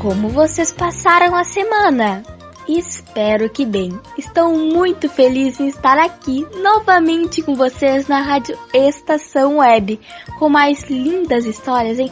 Como vocês passaram a semana? Espero que bem. Estou muito feliz em estar aqui novamente com vocês na Rádio Estação Web, com mais lindas histórias em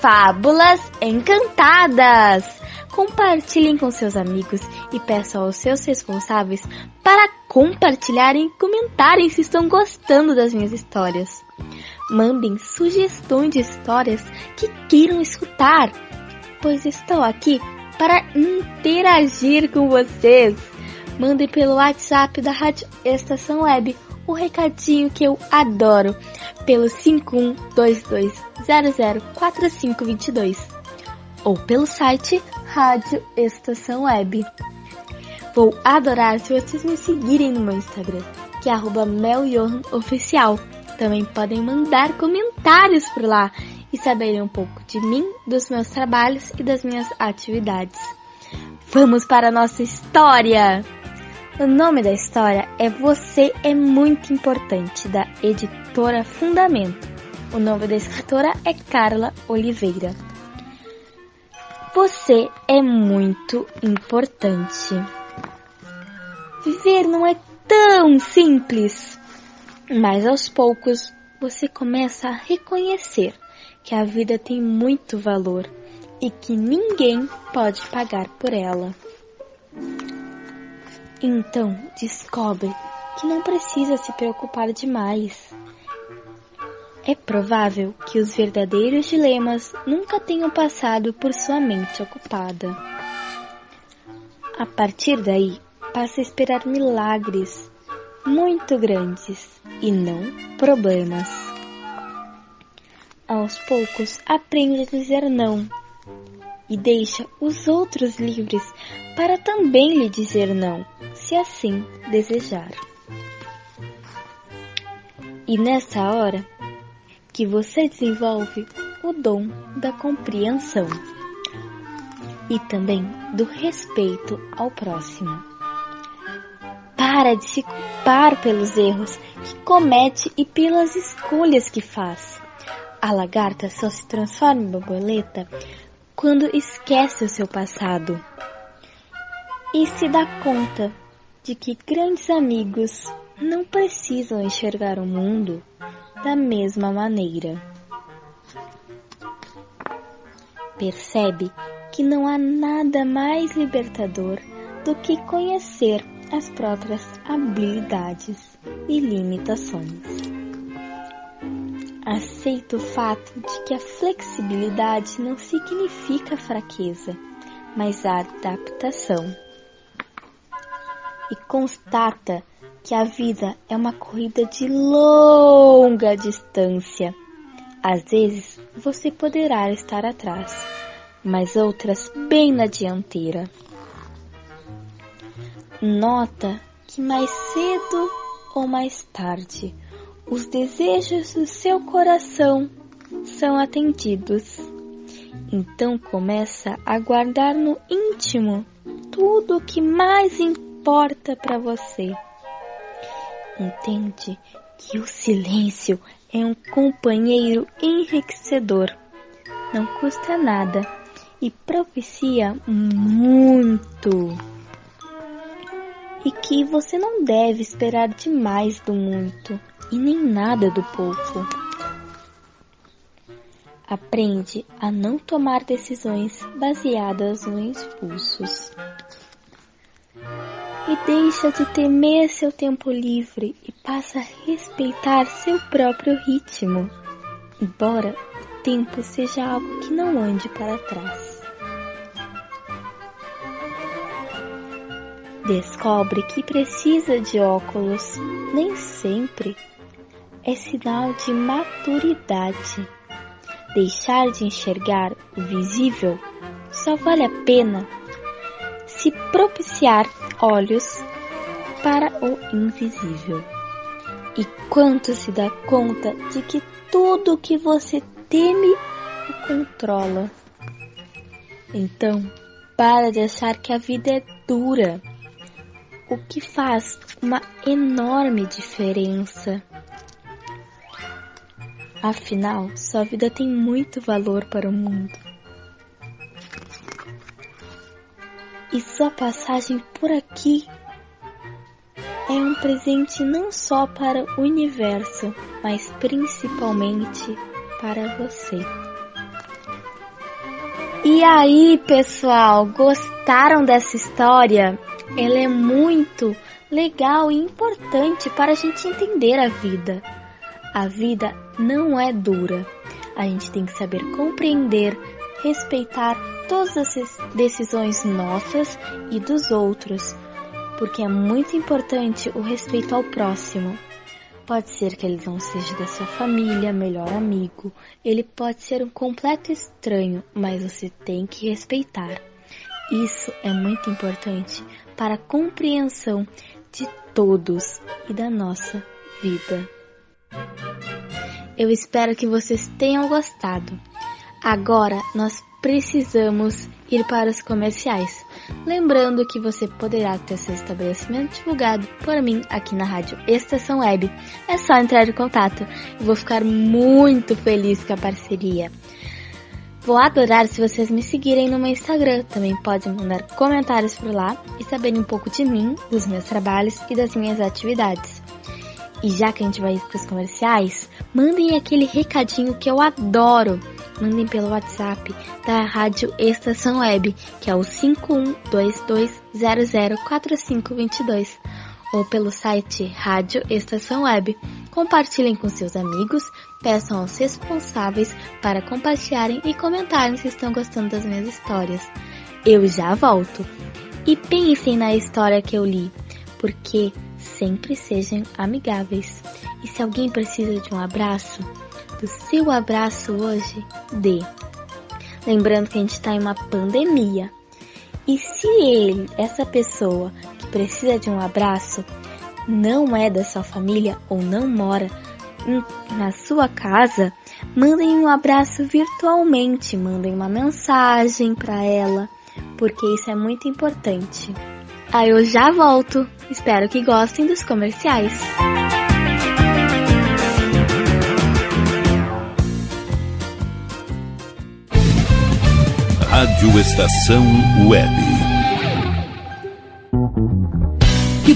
Fábulas Encantadas. Compartilhem com seus amigos e peçam aos seus responsáveis para compartilharem e comentarem se estão gostando das minhas histórias. Mandem sugestões de histórias que queiram escutar pois estou aqui para interagir com vocês. Mande pelo WhatsApp da Rádio Estação Web o recadinho que eu adoro pelo 5122004522 ou pelo site Rádio Estação Web. Vou adorar se vocês me seguirem no meu Instagram, que é @meljohanoficial. Também podem mandar comentários por lá e saberem um pouco de mim, dos meus trabalhos e das minhas atividades. Vamos para a nossa história! O nome da história é Você é Muito Importante, da editora Fundamento. O nome da escritora é Carla Oliveira. Você é muito importante. Viver não é tão simples, mas aos poucos você começa a reconhecer que a vida tem muito valor e que ninguém pode pagar por ela. Então descobre que não precisa se preocupar demais. É provável que os verdadeiros dilemas nunca tenham passado por sua mente ocupada. A partir daí, passa a esperar milagres muito grandes e não problemas aos poucos aprende a dizer não e deixa os outros livres para também lhe dizer não, se assim desejar. E nessa hora que você desenvolve o dom da compreensão e também do respeito ao próximo. Para de se culpar pelos erros que comete e pelas escolhas que faz a lagarta só se transforma em borboleta quando esquece o seu passado e se dá conta de que grandes amigos não precisam enxergar o mundo da mesma maneira. Percebe que não há nada mais libertador do que conhecer as próprias habilidades e limitações. Aceita o fato de que a flexibilidade não significa fraqueza, mas adaptação. E constata que a vida é uma corrida de longa distância. Às vezes você poderá estar atrás, mas outras bem na dianteira. Nota que mais cedo ou mais tarde os desejos do seu coração são atendidos. Então começa a guardar no íntimo tudo o que mais importa para você. Entende que o silêncio é um companheiro enriquecedor. Não custa nada e propicia muito. E que você não deve esperar demais do muito e nem nada do pouco. Aprende a não tomar decisões baseadas nos impulsos. E deixa de temer seu tempo livre e passa a respeitar seu próprio ritmo, embora o tempo seja algo que não ande para trás. Descobre que precisa de óculos, nem sempre é sinal de maturidade. Deixar de enxergar o visível só vale a pena se propiciar olhos para o invisível. E quanto se dá conta de que tudo que você teme o controla. Então, para de achar que a vida é dura, o que faz uma enorme diferença. Afinal, sua vida tem muito valor para o mundo. E sua passagem por aqui é um presente não só para o universo, mas principalmente para você. E aí, pessoal, gostaram dessa história? Ela é muito legal e importante para a gente entender a vida. A vida não é dura. A gente tem que saber compreender, respeitar todas as decisões nossas e dos outros, porque é muito importante o respeito ao próximo. Pode ser que ele não seja da sua família, melhor amigo, ele pode ser um completo estranho, mas você tem que respeitar. Isso é muito importante para a compreensão de todos e da nossa vida. Eu espero que vocês tenham gostado. Agora nós precisamos ir para os comerciais. Lembrando que você poderá ter seu estabelecimento divulgado por mim aqui na rádio Estação Web. É só entrar em contato e vou ficar muito feliz com a parceria. Vou adorar se vocês me seguirem no meu Instagram. Também podem mandar comentários por lá e saberem um pouco de mim, dos meus trabalhos e das minhas atividades. E já que a gente vai para os comerciais, mandem aquele recadinho que eu adoro. Mandem pelo WhatsApp da Rádio Estação Web, que é o 5122004522, ou pelo site Rádio Estação Web. Compartilhem com seus amigos, peçam aos responsáveis para compartilharem e comentarem se estão gostando das minhas histórias. Eu já volto. E pensem na história que eu li, porque sempre sejam amigáveis. E se alguém precisa de um abraço, do seu abraço hoje, dê. Lembrando que a gente está em uma pandemia. E se ele, essa pessoa que precisa de um abraço, não é da sua família ou não mora na sua casa, mandem um abraço virtualmente, mandem uma mensagem para ela, porque isso é muito importante. Aí eu já volto. Espero que gostem dos comerciais. Rádio Estação Web.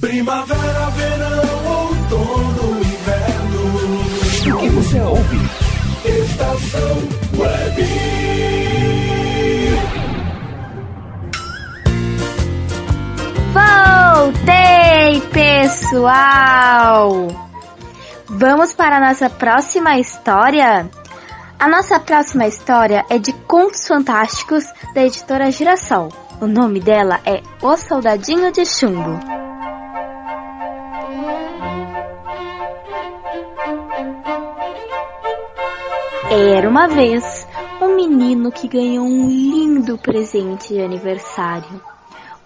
Primavera, verão, outono, inverno. O que você ouve? Estação Web. Voltei, pessoal! Vamos para a nossa próxima história? A nossa próxima história é de Contos Fantásticos da editora Girassol. O nome dela é O Soldadinho de Chumbo. Era uma vez um menino que ganhou um lindo presente de aniversário.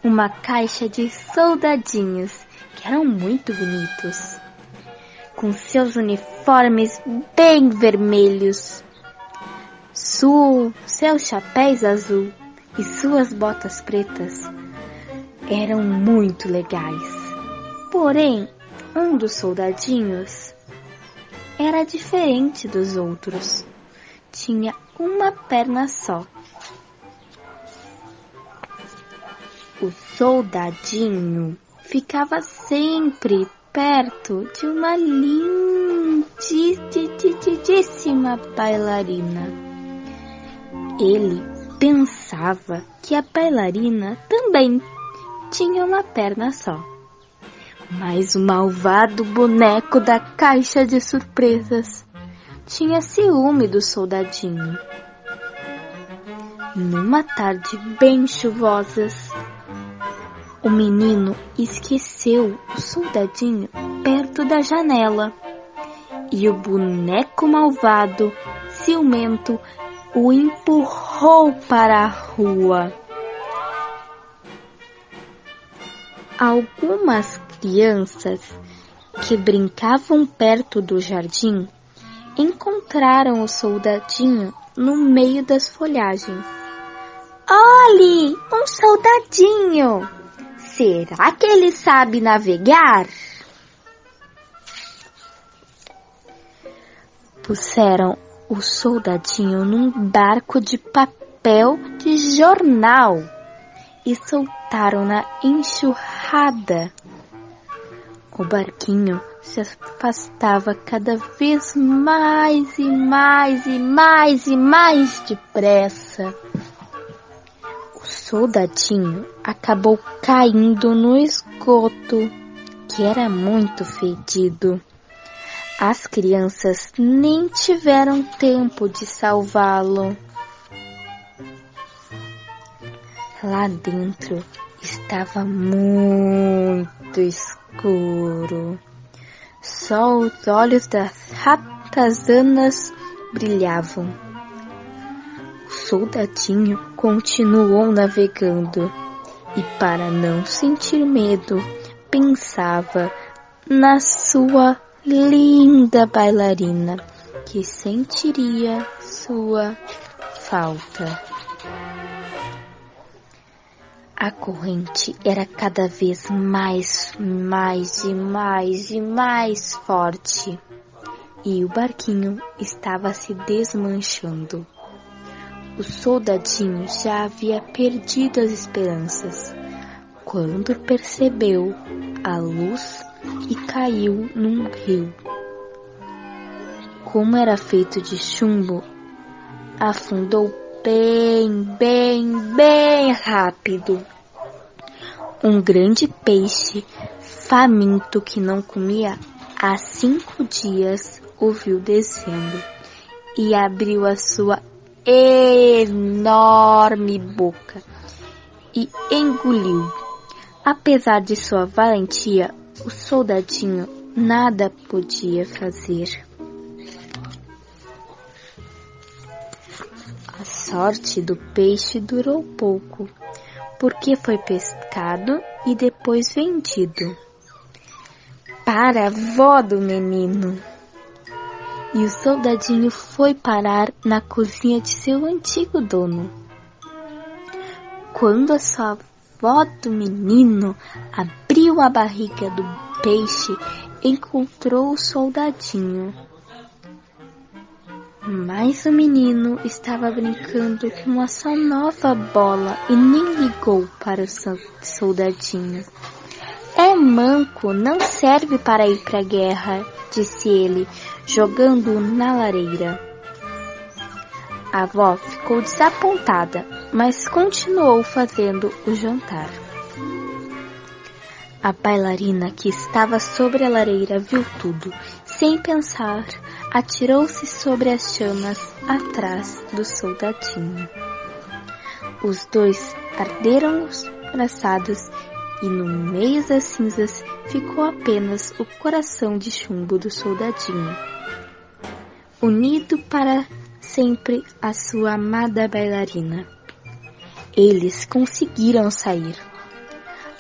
Uma caixa de soldadinhos que eram muito bonitos. Com seus uniformes bem vermelhos, su seus chapéus azul e suas botas pretas eram muito legais. Porém, um dos soldadinhos era diferente dos outros. Tinha uma perna só. O soldadinho ficava sempre perto de uma lindíssima bailarina. Ele pensava que a bailarina também tinha uma perna só. Mas o malvado boneco da caixa de surpresas tinha ciúme do soldadinho. Numa tarde bem chuvosas, o menino esqueceu o soldadinho perto da janela e o boneco malvado, ciumento, o empurrou para a rua. Algumas crianças que brincavam perto do jardim encontraram o soldadinho no meio das folhagens. Olhe, um soldadinho! Será que ele sabe navegar? Puseram o soldadinho num barco de papel de jornal e soltaram na enxurrada. O barquinho se afastava cada vez mais e mais e mais e mais depressa. O soldadinho acabou caindo no esgoto, que era muito fedido. As crianças nem tiveram tempo de salvá-lo. Lá dentro estava muito escuro. Só os olhos das ratazanas brilhavam. O soldadinho continuou navegando e, para não sentir medo, pensava na sua linda bailarina que sentiria sua falta. A corrente era cada vez mais, mais e mais e mais forte e o barquinho estava se desmanchando. O soldadinho já havia perdido as esperanças quando percebeu a luz e caiu num rio. Como era feito de chumbo, afundou bem, bem, bem rápido. Um grande peixe, faminto que não comia há cinco dias, o viu descendo e abriu a sua enorme boca e engoliu. Apesar de sua valentia, o soldadinho nada podia fazer. A sorte do peixe durou pouco, porque foi pescado e depois vendido para a avó do menino. E o soldadinho foi parar na cozinha de seu antigo dono. Quando a sua avó do menino abriu a barriga do peixe, encontrou o soldadinho. Mas o menino estava brincando com uma só nova bola e nem ligou para o soldadinho. É manco, não serve para ir para a guerra, disse ele, jogando-o na lareira. A avó ficou desapontada, mas continuou fazendo o jantar. A bailarina que estava sobre a lareira viu tudo. Sem pensar, atirou-se sobre as chamas atrás do soldadinho. Os dois arderam abraçados e no meio das cinzas ficou apenas o coração de chumbo do soldadinho, unido para sempre a sua amada bailarina. Eles conseguiram sair.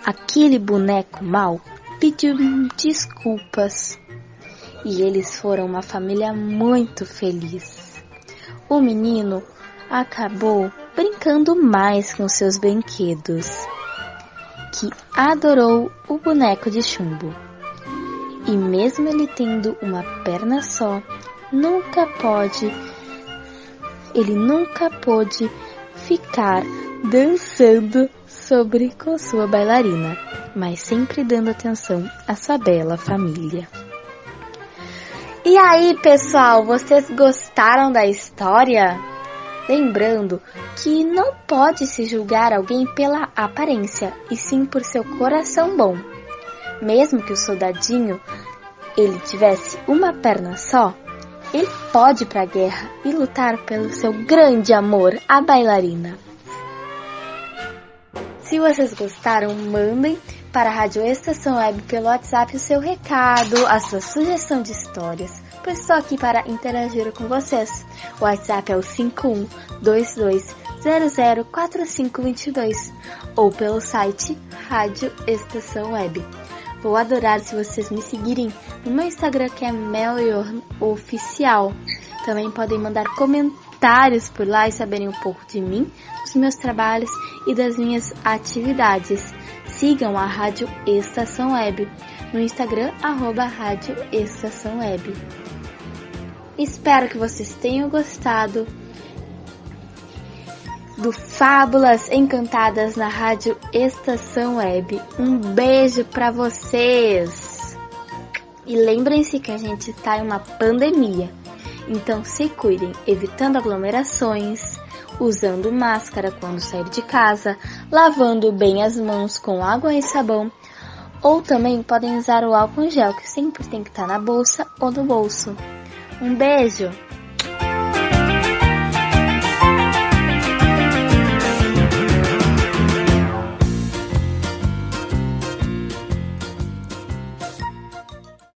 Aquele boneco mau pediu desculpas e eles foram uma família muito feliz. O menino acabou brincando mais com seus brinquedos, que adorou o boneco de chumbo. E mesmo ele tendo uma perna só, nunca pode ele nunca pôde ficar dançando sobre com sua bailarina, mas sempre dando atenção à sua bela família. E aí, pessoal, vocês gostaram da história? Lembrando que não pode se julgar alguém pela aparência, e sim por seu coração bom. Mesmo que o soldadinho ele tivesse uma perna só, ele pode ir para a guerra e lutar pelo seu grande amor, a bailarina. Se vocês gostaram, mandem para a Rádio Estação Web pelo WhatsApp o seu recado, a sua sugestão de histórias, pois estou aqui para interagir com vocês. O WhatsApp é o 5122004522 ou pelo site Rádio Estação Web. Vou adorar se vocês me seguirem no meu Instagram que é Oficial. Também podem mandar comentários por lá e saberem um pouco de mim, dos meus trabalhos e das minhas atividades. Sigam a Rádio Estação Web no Instagram, arroba Rádio Estação Web. Espero que vocês tenham gostado do Fábulas Encantadas na Rádio Estação Web. Um beijo para vocês! E lembrem-se que a gente está em uma pandemia, então se cuidem, evitando aglomerações, usando máscara quando sair de casa, lavando bem as mãos com água e sabão, ou também podem usar o álcool gel que sempre tem que estar tá na bolsa ou no bolso. Um beijo!